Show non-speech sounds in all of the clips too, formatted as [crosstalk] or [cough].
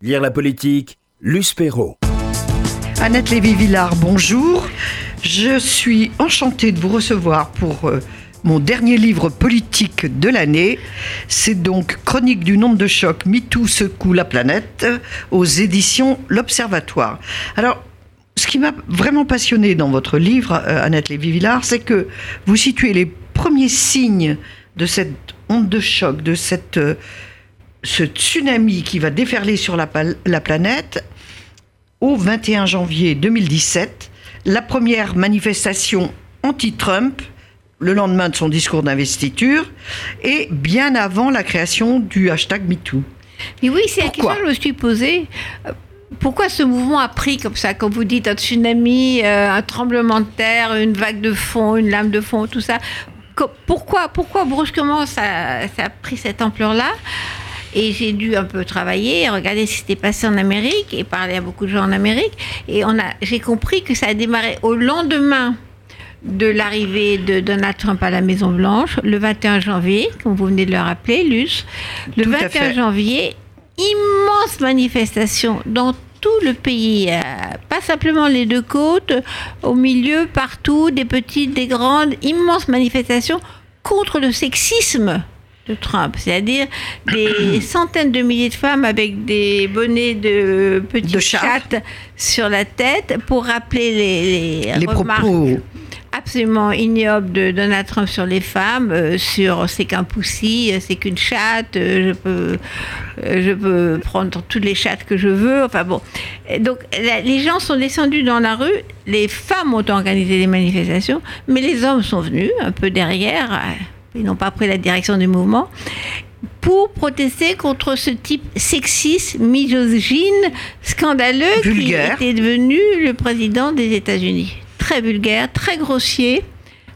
Lire la politique, Luce Perrault. Annette Lévy-Villard, bonjour. Je suis enchantée de vous recevoir pour euh, mon dernier livre politique de l'année. C'est donc Chronique du nombre de chocs, MeToo secoue la planète, aux éditions L'Observatoire. Alors, ce qui m'a vraiment passionné dans votre livre, euh, Annette Lévy-Villard, c'est que vous situez les premiers signes de cette onde de choc, de cette... ce tsunami qui va déferler sur la, planète au 21 janvier 2017, la première manifestation anti-Trump, le lendemain de son discours d'investiture, et bien avant la création du hashtag MeToo. Mais oui, c'est la question que je me suis posée. Pourquoi ce mouvement a pris comme ça, comme vous dites, un tsunami, euh, un tremblement de terre, une vague de fond, une lame de fond, tout ça? Pourquoi, pourquoi brusquement ça, ça a pris cette ampleur-là? Et j'ai dû un peu travailler, regarder ce qui s'était passé en Amérique et parler à beaucoup de gens en Amérique. Et on a, j'ai compris que ça a démarré au lendemain de l'arrivée de Donald Trump à la Maison Blanche, le 21 janvier, comme vous venez de le rappeler, Luce. Le Tout à 21 fait. janvier, immense manifestation dans tout le pays, euh, pas simplement les deux côtes, au milieu, partout, des petites, des grandes, immenses manifestations contre le sexisme de Trump, c'est-à-dire des [clears throat] centaines de milliers de femmes avec des bonnets de petites De chattes sur la tête pour rappeler les, les propos. absolument ignoble de Donald Trump sur les femmes, euh, sur c'est qu'un poussi, euh, c'est qu'une chatte, euh, je peux, euh, je peux prendre toutes les chattes que je veux. Enfin bon, Et donc la- les gens sont descendus dans la rue, les femmes ont organisé des manifestations, mais les hommes sont venus un peu derrière. Ils n'ont pas pris la direction du mouvement pour protester contre ce type sexiste, misogyne, scandaleux Vulgaire. qui était devenu le président des États-Unis. Très vulgaire, très grossier.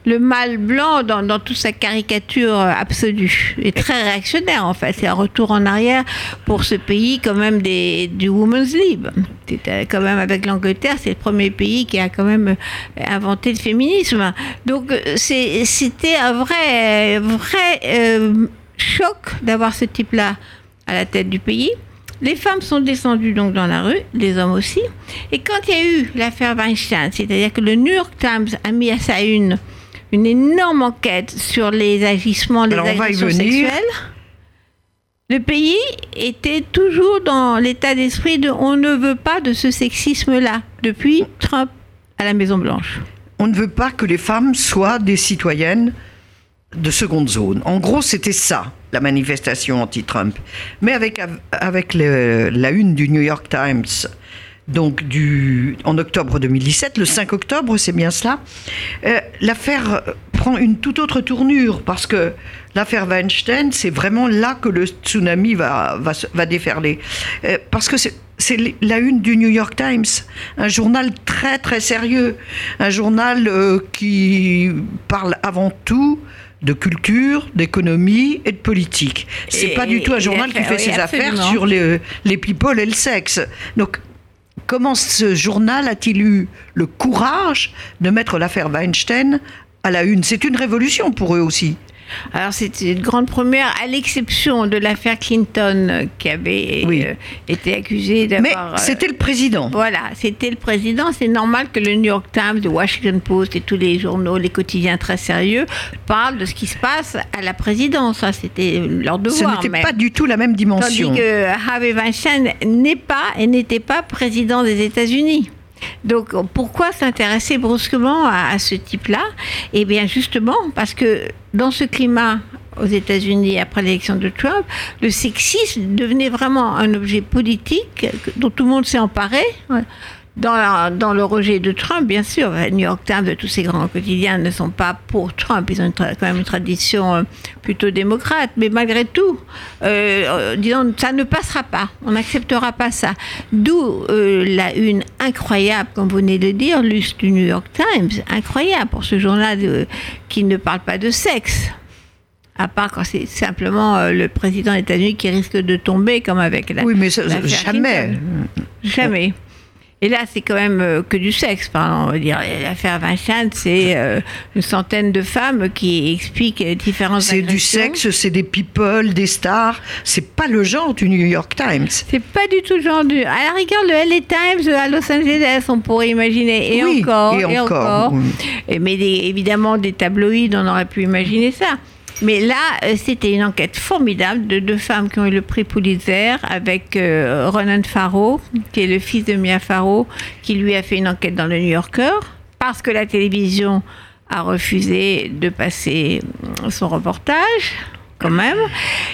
Le mâle blanc dans, dans toute sa caricature euh, absolue et très réactionnaire en fait. C'est un retour en arrière pour ce pays quand même du Women's Lib. C'était quand même avec l'Angleterre, c'est le premier pays qui a quand même euh, inventé le féminisme. Donc euh, c'était un vrai, vrai euh, choc d'avoir ce type-là à la tête du pays. Les femmes sont descendues donc dans la rue, les hommes aussi. Et quand il y a eu l'affaire Weinstein, c'est-à-dire que le New York Times a mis à sa une une énorme enquête sur les agissements, les Alors, agressions sexuelles, le pays était toujours dans l'état d'esprit de on ne veut pas de ce sexisme-là depuis Trump à la Maison Blanche. On ne veut pas que les femmes soient des citoyennes de seconde zone. En gros, c'était ça, la manifestation anti-Trump. Mais avec, avec le- la une du New York Times, donc du, en octobre 2017, le 5 octobre, c'est bien cela, euh, l'affaire prend une toute autre tournure parce que l'affaire Weinstein, c'est vraiment là que le tsunami va, va, se- va déferler. Euh, parce que c'est c'est la une du New York Times, un journal très très sérieux, un journal euh, qui parle avant tout de culture, d'économie et de politique. C'est pas du tout un journal qui fait oui, ses affaires sur les, les people et le sexe. Donc, comment ce journal a-t-il eu le courage de mettre l'affaire Weinstein à la une? C'est une révolution pour eux aussi. Alors c'était une grande première, à l'exception de l'affaire Clinton euh, qui avait Oui. euh, été accusée Mais d'avoir... euh, c'était le président. Voilà, c'était le président. C'est normal que le New York Times, le Washington Post et tous les journaux, les quotidiens très sérieux parlent de ce qui se passe à la présidence. Ça, c'était leur Ce devoir. n'était même. pas du tout la même dimension. Tandis que Harvey Weinstein n'est pas et n'était pas président des États-Unis. Donc pourquoi s'intéresser brusquement à, ce type-là? Eh bien justement parce que dans ce climat aux États-Unis après l'élection de Trump, le sexisme devenait vraiment un objet politique que- dont tout le monde s'est emparé. Dans, la- dans le rejet de Trump, bien sûr, le New York Times, tous ces grands quotidiens ne sont pas pour Trump. Ils ont une quand même une tradition euh, plutôt démocrate. Mais malgré tout, euh, euh, disons, ça ne passera pas. On n'acceptera pas ça. D'où euh, la une incroyable, comme vous venez de dire, Luce du New York Times, incroyable pour ce journal euh, qui ne parle pas de sexe. À part quand c'est simplement euh, le président des États-Unis qui risque de tomber, comme avec la. oui, mais ça- jamais. Clinton. Jamais. Et là, c'est quand même euh, que du sexe. Pardon. On va dire l'affaire Vincent, c'est euh, une centaine de femmes qui expliquent différentes. C'est du sexe, c'est des people, des stars. C'est pas le genre du New York Times. C'est pas du tout le genre du. À la rigueur, le LA Times à Los Angeles, on pourrait imaginer. Et Oui, encore. et encore, oui. Mais des- évidemment, des tabloïds, on aurait pu imaginer ça. Mais là, euh, c'était une enquête formidable de deux femmes qui ont eu le prix Pulitzer avec euh, Ronan Farrow, qui est le fils de Mia Farrow, qui lui a fait une enquête dans le New Yorker, parce que la télévision a refusé de passer euh, son reportage quand même.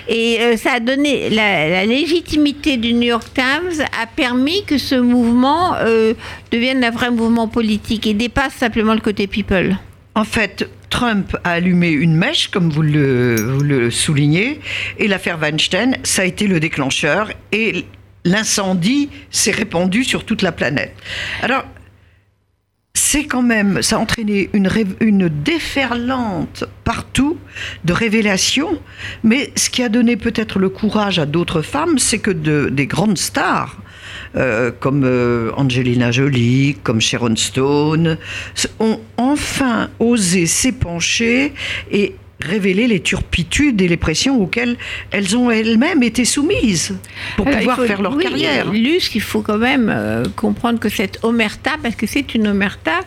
Et ça a donné la, légitimité du New York Times a permis que ce mouvement devienne un vrai mouvement politique et dépasse simplement le côté people. En fait, Trump a allumé une mèche, comme vous le, soulignez, et l'affaire Weinstein, ça a été le déclencheur, et l'incendie s'est répandu sur toute la planète. Alors, c'est quand même, ça a entraîné une, une déferlante partout de révélations, mais ce qui a donné peut-être le courage à d'autres femmes, c'est que de, des grandes stars, euh, comme euh, Angelina Jolie, comme Sharon Stone, ont enfin osé s'épancher et révéler les turpitudes et les pressions auxquelles elles ont elles-mêmes été soumises pour Alors, il pouvoir faut- faire leur oui, carrière. Luce, il faut quand même euh, comprendre que cette omerta, parce que c'est une omerta,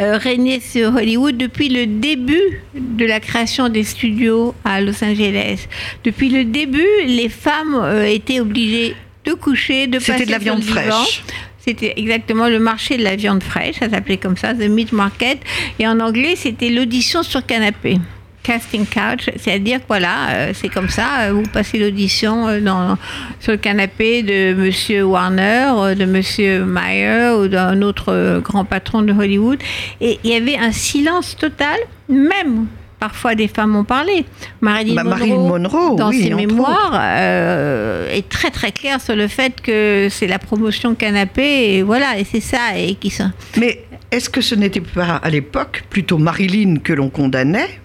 euh, régnait sur Hollywood depuis le début de la création des studios à Los Angeles. Depuis le début, les femmes euh, étaient obligées de coucher, de passer C'était de la sur viande le fraîche. C'était exactement le marché de la viande fraîche, ça s'appelait comme ça, the meat market. Et en anglais, c'était l'audition sur canapé. Casting couch, c'est-à-dire que voilà, euh, c'est comme ça, euh, vous passez l'audition euh, sur le canapé de Monsieur Warner, de Monsieur Meyer ou d'un autre grand patron de Hollywood. Et il y avait un silence total, même parfois des femmes ont parlé. Marilyn, Bah, Monroe, Marilyn Monroe, dans oui, ses mémoires, euh, est très très claire sur le fait que c'est la promotion canapé et voilà, et c'est ça et qui sont. Mais est-ce que ce n'était pas à l'époque plutôt Marilyn que l'on condamnait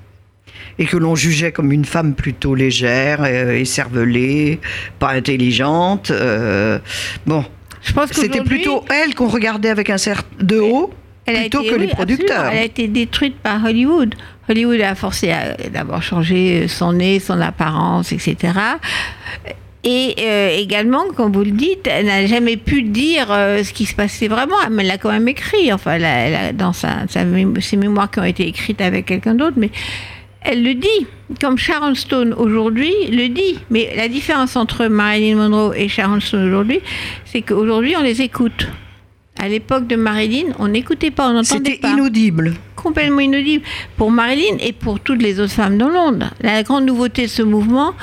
et que l'on jugeait comme une femme plutôt légère, euh, écervelée, pas intelligente euh, Bon, Je pense c'était qu'aujourd'hui, plutôt elle qu'on regardait avec un certain de haut elle a plutôt été- que les producteurs. absolument, Elle a été détruite par Hollywood. Hollywood a forcé à d'abord changer son nez, son apparence, etc. Et euh, également, comme vous le dites, elle n'a jamais pu dire euh, ce qui se passait vraiment, mais elle l'a quand même écrit, enfin, elle a- elle a- dans sa, sa mé- ses mémoires qui ont été écrites avec quelqu'un d'autre, mais elle le dit, comme Sharon Stone aujourd'hui le dit. Mais la différence entre Marilyn Monroe et Sharon Stone aujourd'hui, c'est qu'aujourd'hui, on les écoute. À l'époque de Marilyn, on n'écoutait pas, on n'entendait C'était pas inaudible. Complètement inaudible pour Marilyn et pour toutes les autres femmes dans le monde. La grande nouveauté de ce mouvement,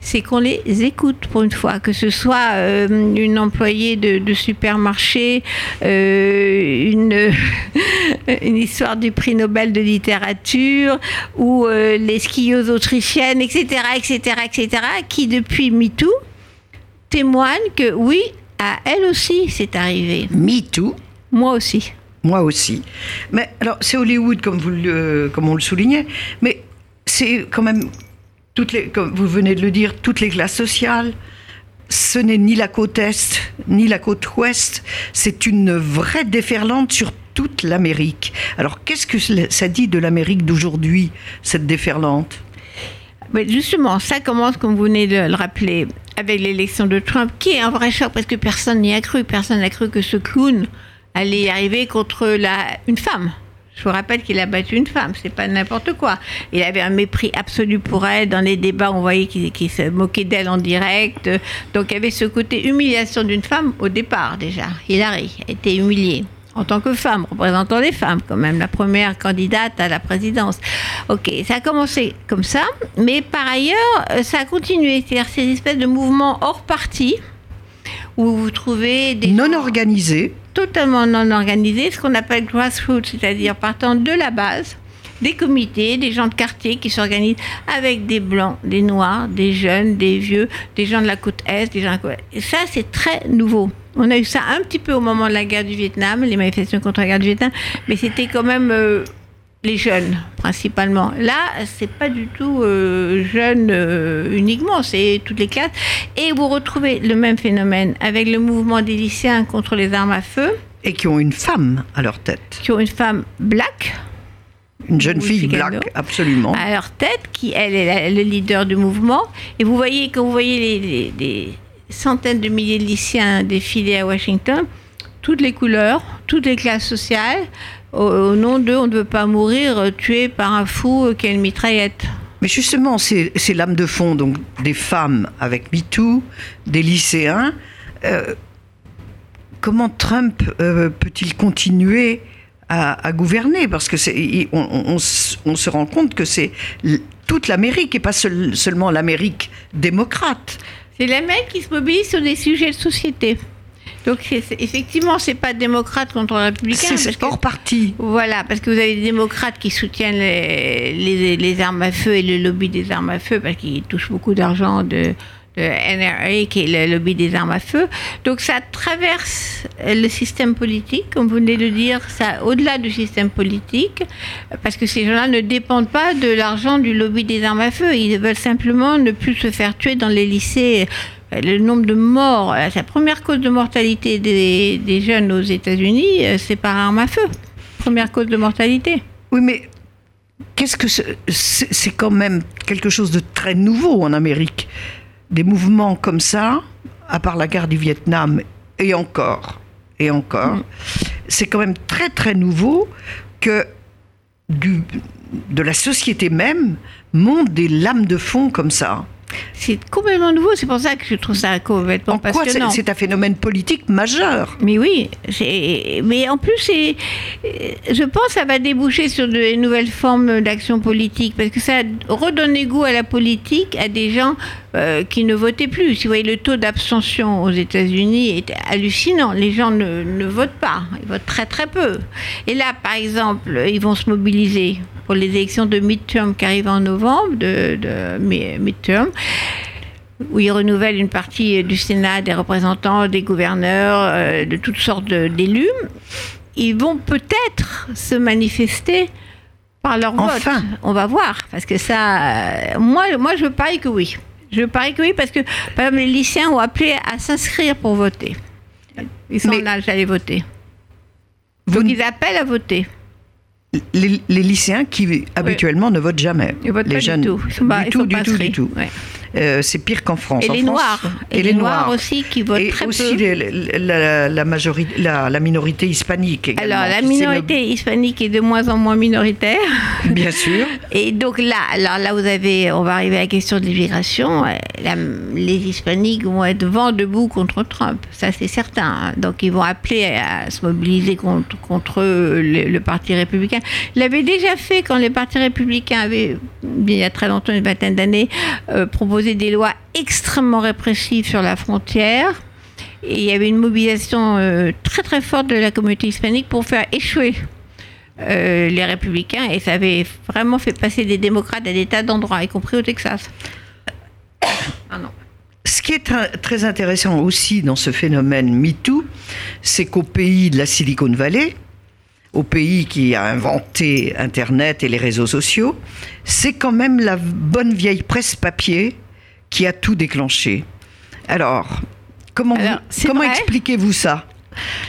c'est qu'on les écoute pour une fois, que ce soit euh, une employée de, de supermarché, euh, une, [laughs] une histoire du prix Nobel de littérature, ou euh, les skieuses autrichiennes, etc., etc., etc., qui depuis MeToo témoignent que oui, à elle aussi, c'est arrivé. Me too. Moi aussi. Moi aussi. Mais alors, c'est Hollywood, comme, vous comme on le soulignait, mais c'est quand même, toutes les, comme vous venez de le dire, toutes les classes sociales. Ce n'est ni la côte Est, ni la côte Ouest. C'est une vraie déferlante sur toute l'Amérique. Alors, qu'est-ce que ça dit de l'Amérique d'aujourd'hui, cette déferlante? Mais justement, ça commence, comme vous venez de le rappeler, avec l'élection de Trump, qui est un vrai choc parce que personne n'y a cru. Personne n'a cru que ce clown allait y arriver contre la, une femme. Je vous rappelle qu'il a battu une femme, c'est pas n'importe quoi. Il avait un mépris absolu pour elle. Dans les débats, on voyait qu'il se moquait d'elle en direct. Donc il y avait ce côté humiliation d'une femme au départ déjà. Hillary a été humiliée en tant que femme, représentant les femmes quand même, la première candidate à la présidence. Ok, ça a commencé comme ça, mais par ailleurs, ça a continué. C'est-à-dire ces espèces de mouvements hors parti où vous trouvez des Non gens organisée, totalement non organisés, ce qu'on appelle grassroots, c'est-à-dire partant de la base, des comités, des gens de quartier qui s'organisent avec des blancs, des noirs, des jeunes, des vieux, des gens de la côte Est, des gens de la côte... Et ça, c'est très nouveau. On a eu ça un petit peu au moment de la guerre du Vietnam, les manifestations contre la guerre du Vietnam, mais c'était quand même euh, les jeunes principalement. Là, c'est pas du tout euh, jeunes euh, uniquement, c'est toutes les classes. Et vous retrouvez le même phénomène avec le mouvement des lycéens contre les armes à feu. Et qui ont une femme à leur tête. Qui ont une femme black. Une jeune fille black, absolument. À leur tête, qui elle est le leader du mouvement. Et vous voyez, quand vous voyez les, les centaines de milliers de lycéens défiler à Washington, toutes les couleurs, toutes les classes sociales, au, nom d'eux, on ne veut pas mourir euh, tué par un fou euh, qui a une mitraillette. Mais justement, c'est l'âme de fond, donc des femmes avec MeToo, des lycéens. Euh, comment Trump peut-il continuer à, gouverner? Parce que on, on, se rend compte que c'est toute l'Amérique et pas seulement l'Amérique démocrate. C'est l'Amérique qui se mobilise sur des sujets de société. Donc effectivement, c'est pas démocrate contre républicain. C'est hors parti. Voilà, parce que vous avez des démocrates qui soutiennent les, les, armes à feu et le lobby des armes à feu parce qu'ils touchent beaucoup d'argent de, de NRA, qui est le lobby des armes à feu. Donc ça traverse le système politique, comme vous venez de dire, ça au-delà du système politique, parce que ces gens-là ne dépendent pas de l'argent du lobby des armes à feu. Ils veulent simplement ne plus se faire tuer dans les lycées le nombre de morts, euh, la première cause de mortalité des, jeunes aux États-Unis, euh, c'est par arme à feu. Première cause de mortalité. Oui, mais qu'est-ce que c'est quand même quelque chose de très nouveau en Amérique. Des mouvements comme ça, à part la guerre du Vietnam, et encore, et encore, mm. c'est quand même très très nouveau que du, de la société même montent des lames de fond comme ça. C'est complètement nouveau, c'est pour ça que je trouve ça complètement en passionnant. C'est un phénomène politique majeur. Mais oui, mais en plus, je pense que ça va déboucher sur de nouvelles formes d'action politique, parce que ça a redonné goût à la politique à des gens euh, qui ne votaient plus. Si vous voyez, le taux d'abstention aux États-Unis est hallucinant. Les gens ne, ne votent pas, ils votent très très peu. Et là, par exemple, ils vont se mobiliser pour les élections de midterm qui arrivent en novembre, de, de midterm où ils renouvellent une partie du Sénat, des représentants, des gouverneurs, euh, de toutes sortes d'élus, ils vont peut-être se manifester par leur vote. On va voir, parce que ça, euh, moi, moi, je parie que oui. Je parie que oui, parce que par exemple, les lycéens ont appelé à s'inscrire pour voter. Ils sont en âge d'aller voter. Donc ils appellent à voter les, lycéens qui habituellement ne votent jamais. Ils votent les pas jeunes, du tout. du, tout, du tout, du tout, euh, c'est pire qu'en France. Et les Noirs. Et, les, Noirs. aussi qui votent et très aussi peu. la, la, majorité, la, minorité hispanique également. Alors la minorité hispanique est de moins en moins minoritaire. Bien sûr. [laughs] Et donc là, alors là vous avez, on va arriver à la question de l'immigration. Les hispaniques vont être vent debout contre Trump, ça c'est certain. Donc ils vont appeler à se mobiliser contre, contre le, Parti républicain. Il l'avait déjà fait quand les partis républicains avaient, il y a très longtemps, une vingtaine d'années, euh, proposé des lois extrêmement répressives sur la frontière. Et il y avait une mobilisation euh, très très forte de la communauté hispanique pour faire échouer euh, les républicains. Et ça avait vraiment fait passer des démocrates à des tas d'endroits, y compris au Texas. [coughs] Ah non. Ce qui est très intéressant aussi dans ce phénomène MeToo, c'est qu'au pays de la Silicon Valley, au pays qui a inventé Internet et les réseaux sociaux, c'est quand même la bonne vieille presse papier qui a tout déclenché. Alors, comment, comment expliquez-vous ça?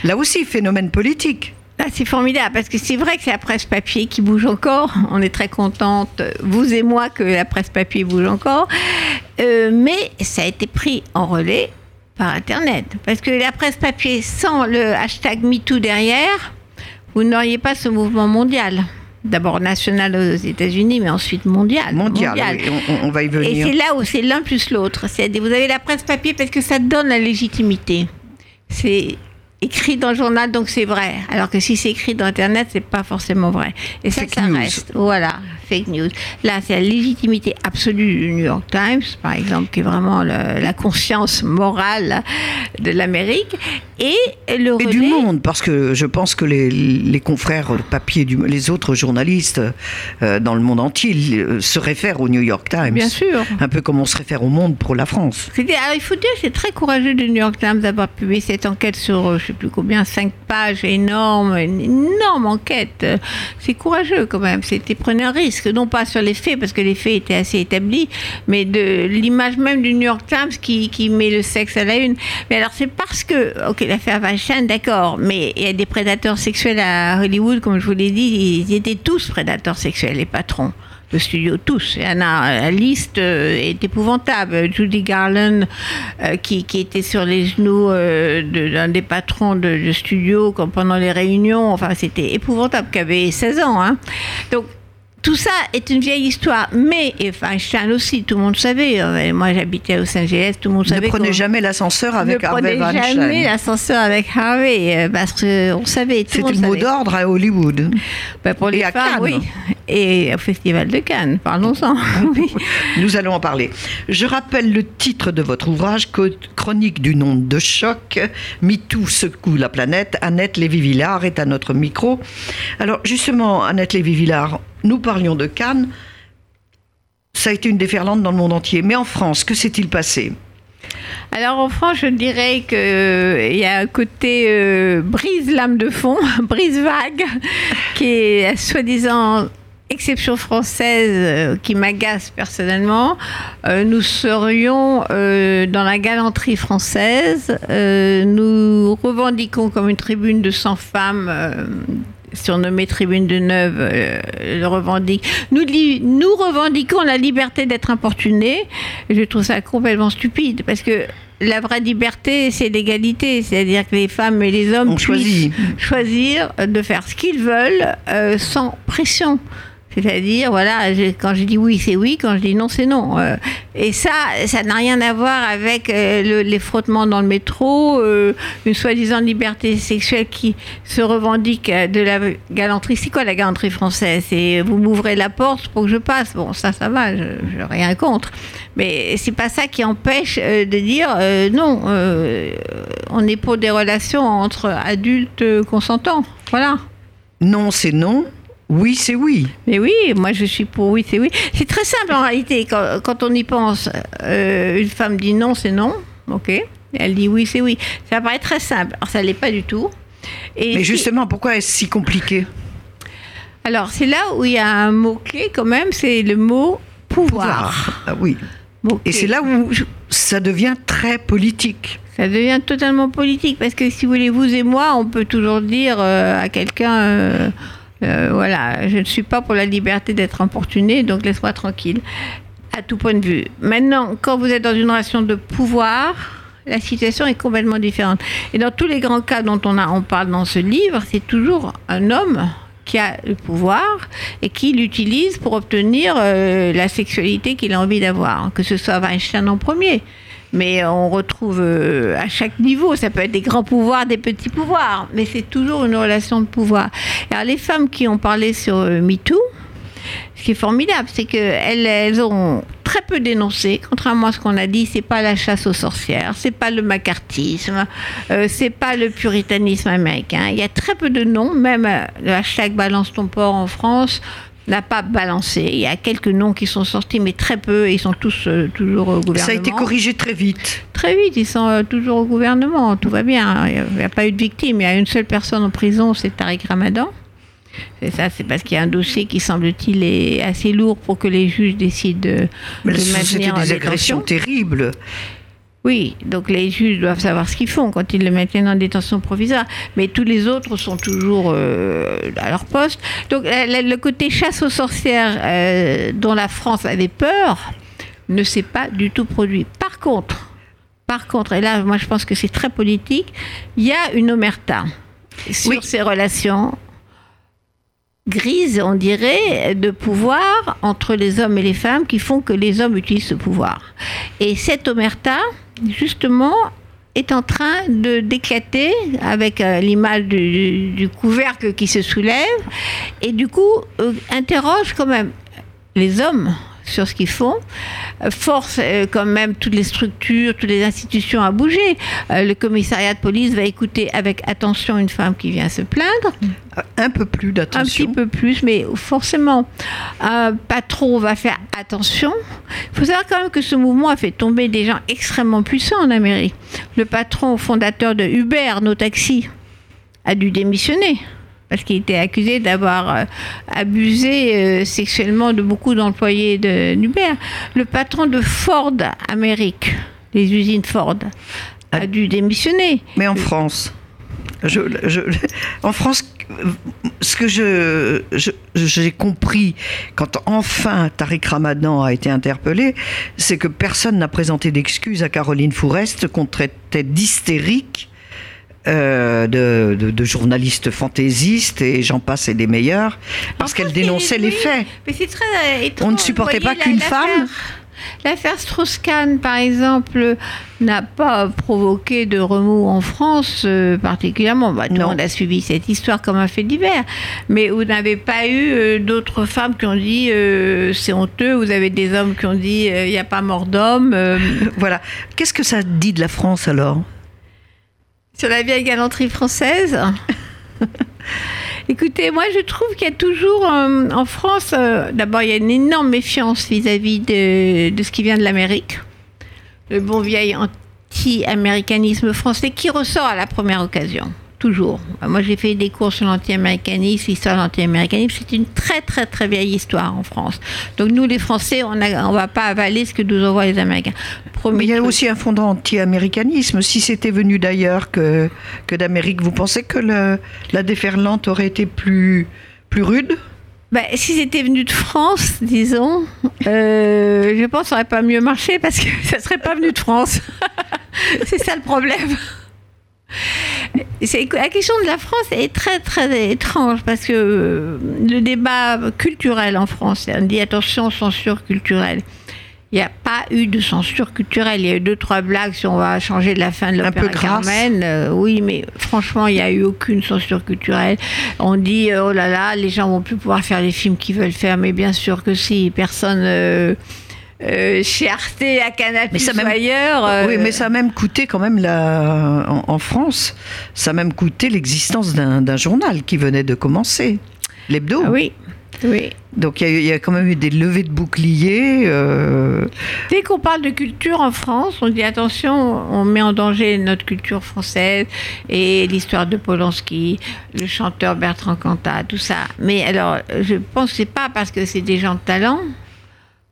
Là aussi, phénomène politique. Ah, c'est formidable parce que c'est vrai que c'est la presse papier qui bouge encore. On est très contente, vous et moi, que la presse papier bouge encore. Euh, mais ça a été pris en relais par Internet. Parce que la presse papier, sans le hashtag MeToo derrière, vous n'auriez pas ce mouvement mondial d'abord national aux États-Unis, mais ensuite mondial. Mondial, on, va y venir. Et c'est là où c'est l'un plus l'autre. Vous avez la presse papier parce que ça donne la légitimité. C'est écrit dans le journal, donc c'est vrai. Alors que si c'est écrit dans Internet, c'est pas forcément vrai. Et ça, ça reste. Voilà, fake news. Là, c'est la légitimité absolue du New York Times, par exemple, qui est vraiment la conscience morale de l'Amérique. Et le Et du monde, parce que je pense que les, les confrères papier, du, les autres journalistes euh, dans le monde entier euh, se réfèrent au New York Times. Bien sûr. Un peu comme on se réfère au monde pour la France. Alors, il faut dire que c'est très courageux du New York Times d'avoir publié cette enquête sur, euh, plus combien, cinq pages énormes, une énorme enquête. C'est courageux quand même. C'était prenez un risque, non pas sur les faits parce que les faits étaient assez établis, mais de l'image même du New York Times qui, qui met le sexe à la une. Mais alors c'est parce que, ok, l'affaire Weinstein, d'accord, mais il y a des prédateurs sexuels à Hollywood, comme je vous l'ai dit, ils étaient tous prédateurs sexuels, les patrons de studio tous. Il y en a, la liste euh, est épouvantable. Judy Garland, euh, qui, qui, était sur les genoux euh, d'un des patrons de, de, studio comme pendant les réunions, enfin c'était épouvantable, qui avait 16 ans. Hein. Donc tout ça est une vieille histoire, mais et Weinstein aussi, tout le monde savait. Moi, j'habitais à Los Angeles, tout le monde savait. Ne prenez jamais l'ascenseur avec Harvey Weinstein. Ne prenez jamais l'ascenseur avec Harvey, parce qu'on savait. C'était le mot d'ordre à Hollywood. Ben pour les et femmes, à Cannes. oui. Et au Festival de Cannes, parlons-en. [laughs] oui. Nous allons en parler. Je rappelle le titre de votre ouvrage, Chronique du nom de choc. MeToo secoue la planète. Annette Lévy-Villard est à notre micro. Alors, justement, Annette Lévy-Villard, nous parlions de Cannes, ça a été une déferlante dans le monde entier. Mais en France, que s'est-il passé? Alors en France, je dirais qu'il euh, y a un côté euh, brise lame de fond, [laughs] brise vague, qui est soi-disant exception française euh, qui m'agace personnellement. Euh, nous serions euh, dans la galanterie française. nous revendiquons comme une tribune de 100 femmes surnommée Tribune de Neuve, le revendique. Nous, nous revendiquons la liberté d'être importunés. Je trouve ça complètement stupide parce que la vraie liberté, c'est l'égalité, c'est-à-dire que les femmes et les hommes On choisit. choisir de faire ce qu'ils veulent sans pression. C'est-à-dire, voilà, je, quand je dis oui, c'est oui, quand je dis non, c'est non. Euh, et ça, ça n'a rien à voir avec euh, le, les frottements dans le métro, euh, une soi-disant liberté sexuelle qui se revendique de la galanterie. C'est quoi la galanterie française? C'est vous m'ouvrez la porte pour que je passe? Bon, ça, ça va, je n'ai rien contre. Mais c'est pas ça qui empêche de dire non, on est pour des relations entre adultes consentants. Voilà. Non, c'est non. Oui, c'est oui. Mais oui, moi je suis pour oui, c'est oui. C'est très simple en réalité. Quand, quand on y pense, euh, une femme dit non, c'est non. Ok. Elle dit oui, c'est oui. Ça paraît très simple. Alors ça l'est pas du tout. Et Mais justement, pourquoi est-ce si compliqué Alors c'est là où il y a un mot clé quand même, c'est le mot pouvoir. pouvoir. Ah, oui. Et c'est là où ça devient très politique. Ça devient totalement politique parce que si vous voulez, vous et moi, on peut toujours dire euh, à quelqu'un. Euh, euh, voilà, je ne suis pas pour la liberté d'être importuné, donc laisse-moi tranquille, à tout point de vue. Maintenant, quand vous êtes dans une relation de pouvoir, la situation est complètement différente. Et dans tous les grands cas dont on, a, on parle dans ce livre, c'est toujours un homme qui a le pouvoir et qui l'utilise pour obtenir euh, la sexualité qu'il a envie d'avoir, que ce soit Weinstein en premier mais on retrouve euh, à chaque niveau, ça peut être des grands pouvoirs, des petits pouvoirs, mais c'est toujours une relation de pouvoir. Alors les femmes qui ont parlé sur euh, MeToo, ce qui est formidable, c'est qu'elles elles ont très peu dénoncé, contrairement à ce qu'on a dit, c'est pas la chasse aux sorcières, c'est pas le macartisme, euh, c'est pas le puritanisme américain. Il y a très peu de noms, même euh, le hashtag balance ton port en France n'a pas balancé. Il y a quelques noms qui sont sortis, mais très peu, et ils sont tous euh, toujours au gouvernement. Ça a été corrigé très vite. Très vite, ils sont euh, toujours au gouvernement, tout va bien. Il n'y a, pas eu de victime, il y a une seule personne en prison, c'est Tariq Ramadan. C'est ça, c'est parce qu'il y a un dossier qui semble-t-il est assez lourd pour que les juges décident de, mais de maintenir C'était des agressions terribles. Oui, donc les juges doivent savoir ce qu'ils font quand ils le maintiennent en détention provisoire. Mais tous les autres sont toujours euh, à leur poste. Donc le côté chasse aux sorcières euh, dont la France avait peur ne s'est pas du tout produit. Par contre, par contre, et là moi je pense que c'est très politique, il y a une omerta sur oui. ces relations grise, on dirait, de pouvoir entre les hommes et les femmes qui font que les hommes utilisent ce pouvoir. Et cette omerta, justement, est en train de d'éclater avec euh, l'image du, du, couvercle qui se soulève et du coup euh, interroge quand même les hommes sur ce qu'ils font, force euh, quand même toutes les structures, toutes les institutions à bouger. Le commissariat de police va écouter avec attention une femme qui vient se plaindre. Un peu plus Un petit d'attention. peu plus, mais forcément, un patron va faire attention. Il faut savoir quand même que ce mouvement a fait tomber des gens extrêmement puissants en Amérique. Le patron fondateur de Uber, nos taxis, a dû démissionner parce qu'il était accusé d'avoir euh, abusé euh, sexuellement de beaucoup d'employés de- d'Uber. Le patron de Ford Amérique, les usines Ford, a dû démissionner. Mais en France, je, je- en France, ce que je, je- j'ai compris quand enfin Tariq Ramadan a été interpellé, c'est que personne n'a présenté d'excuses à Caroline Fourest qu'on traitait d'hystérique. euh, de, de, de journaliste fantaisiste et j'en passe et des meilleurs parce En qu'elle dénonçait les faits. Mais c'est très euh. On ne supportait pas qu'une femme L'affaire Strauss-Kahn, par exemple, n'a pas provoqué de remous en France euh, particulièrement. Bah, tout le monde a suivi cette histoire comme un fait divers. Mais vous n'avez pas eu euh, d'autres femmes qui ont dit euh, c'est honteux. Vous avez des hommes qui ont dit il n'y a pas mort d'homme. [laughs] Voilà. Qu'est-ce que ça dit de la France alors? Sur la vieille galanterie française? [laughs] Écoutez, moi je trouve qu'il y a toujours euh, en France, euh, d'abord il y a une énorme méfiance vis-à-vis de, de ce qui vient de l'Amérique. Le bon vieil anti-américanisme français qui ressort à la première occasion. Toujours. Moi, j'ai fait des cours sur l'anti-américanisme, l'histoire de l'anti-américanisme. C'est une très, très, très vieille histoire en France. Donc, nous, les Français, on ne va pas avaler ce que nous envoient les Américains. Premier Mais il y a truc. aussi un fondant anti-américanisme. Si c'était venu d'ailleurs que, que d'Amérique, vous pensez que le- la déferlante aurait été plus, plus rude? Bah, si c'était venu de France, disons, euh, je pense que ça n'aurait pas mieux marché parce que [laughs] ça serait pas venu de France. [laughs] c'est ça le problème. La question de la France est très très étrange parce que euh, le débat culturel en France, on dit attention censure culturelle. Il n'y a pas eu de censure culturelle. Il y a eu deux, trois blagues si on va changer de la fin de l'opéra. Carmen. Euh, oui, mais franchement, il n'y a eu aucune censure culturelle. On dit, euh, oh là là, les gens vont plus pouvoir faire les films qu'ils veulent faire. Mais bien sûr que si. Personne euh, euh, chez Arte, à Canal+, Mais ça ou ailleurs... euh, Oui, mais ça a même coûté quand même la, en, en France, ça a même coûté l'existence d'un journal qui venait de commencer, l'hebdo. ah oui, oui. Donc il y, a eu- il y a quand même eu des levées de boucliers. euh, Dès qu'on parle de culture en France, on dit attention, on met en danger notre culture française et l'histoire de Polanski, le chanteur Bertrand Cantat, tout ça. Mais alors, je pense que c'est pas parce que c'est des gens de talent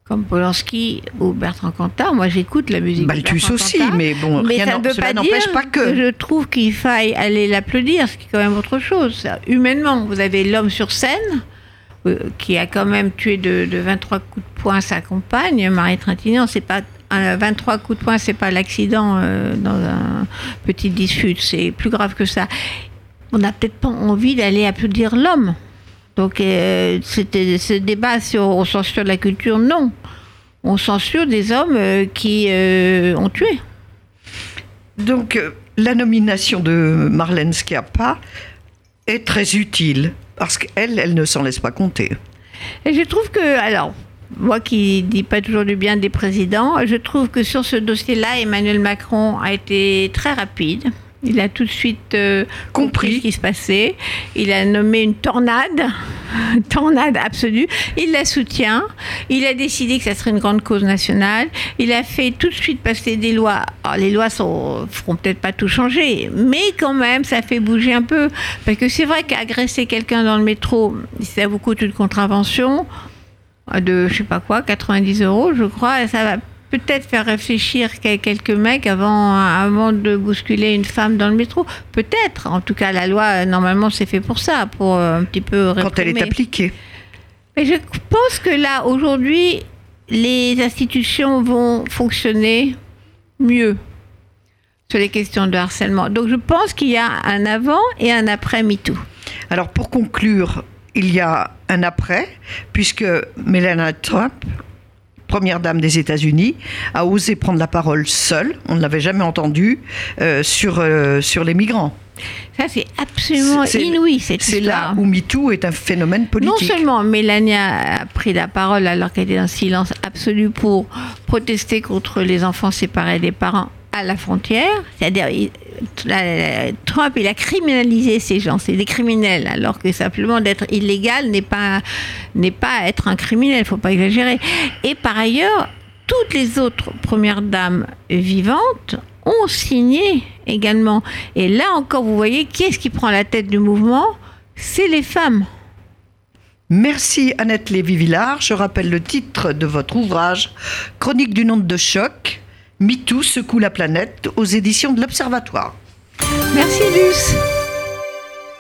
comme Polanski ou Bertrand Cantat. Moi, j'écoute la musique. de Balthus Bertrand aussi, Cantat, mais bon, mais rien ça ne cela n'empêche pas que. je trouve qu'il faille aller l'applaudir, ce qui est quand même autre chose. Humainement, vous avez l'homme sur scène, euh, qui a quand même tué de, de 23 coups de poing sa compagne, Marie Trintignant. C'est pas un 23 coups de poing, c'est pas l'accident euh, dans un petite dispute, c'est plus grave que ça. On n'a peut-être pas envie d'aller applaudir l'homme. Donc, euh, c'était ce débat sur on censure la culture, non. On censure des hommes euh, qui euh, ont tué. Donc la nomination de Marlène Schiappa est très utile parce qu'elle, elle ne s'en laisse pas compter. Et je trouve que, alors, moi qui dis pas toujours du bien des présidents, je trouve que sur ce dossier-là, Emmanuel Macron a été très rapide. Il a tout de suite euh, compris. Compris. ce qui se passait. Il a nommé une tornade, [laughs] tornade absolue. Il la soutient. Il a décidé que ça serait une grande cause nationale. Il a fait tout de suite passer des lois. Alors, les lois ne feront peut-être pas tout changer, mais quand même, ça fait bouger un peu. Parce que c'est vrai qu'agresser quelqu'un dans le métro, ça vous coûte une contravention de, je sais pas quoi, 90 euros, je crois, ça va peut-être faire réfléchir quel- quelques mecs avant, avant de bousculer une femme dans le métro. Peut-être. En tout cas, la loi, euh, normalement, c'est fait pour ça, pour euh, un petit peu Quand elle est réprimer. appliquée. Mais je pense que là, aujourd'hui, les institutions vont fonctionner mieux sur les questions de harcèlement. Donc je pense qu'il y a un avant et un après MeToo. Alors pour conclure, il y a un après, puisque Melania Trump, première dame des États-Unis, a osé prendre la parole seule, on ne l'avait jamais entendue, euh, sur, euh, sur les migrants. Ça, c'est absolument inouï, cette C'est là où MeToo est un phénomène Non politique. seulement Mélania a pris la parole alors qu'elle était dans le silence absolu pour protester contre les enfants séparés des parents à la frontière, c'est-à-dire Trump il a criminalisé ces gens, c'est des criminels, alors que simplement d'être illégal n'est pas pas être un criminel, faut pas exagérer. Et par ailleurs, toutes les autres premières dames vivantes ont signé également. Et là encore, vous voyez, qui est-ce qui prend la tête du mouvement? C'est les femmes. Merci Annette Lévy-Villard. Je rappelle le titre de votre ouvrage, Chronique d'une onde de choc. MeToo secoue la planète aux éditions de l'Observatoire. Merci Luce.